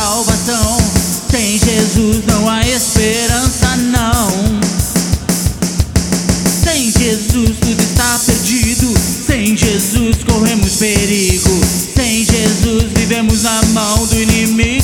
salvação. Sem Jesus não há esperança, não. Sem Jesus tudo está perdido. Sem Jesus corremos perigo. Sem Jesus vivemos na mão do inimigo.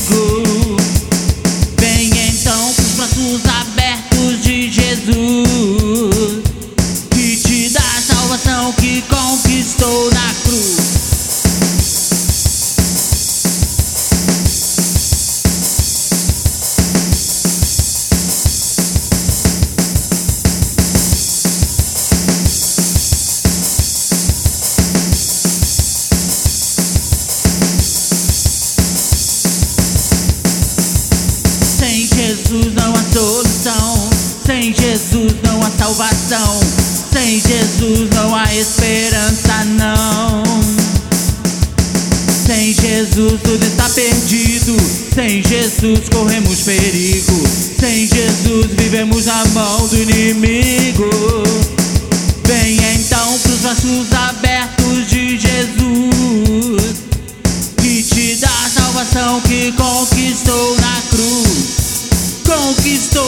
salvação. Sem Jesus não há esperança, não. Sem Jesus tudo está perdido. Sem Jesus corremos perigo. Sem Jesus vivemos a mão do inimigo. Venha então pros braços abertos de Jesus, que te dá a salvação que conquistou na cruz. Conquistou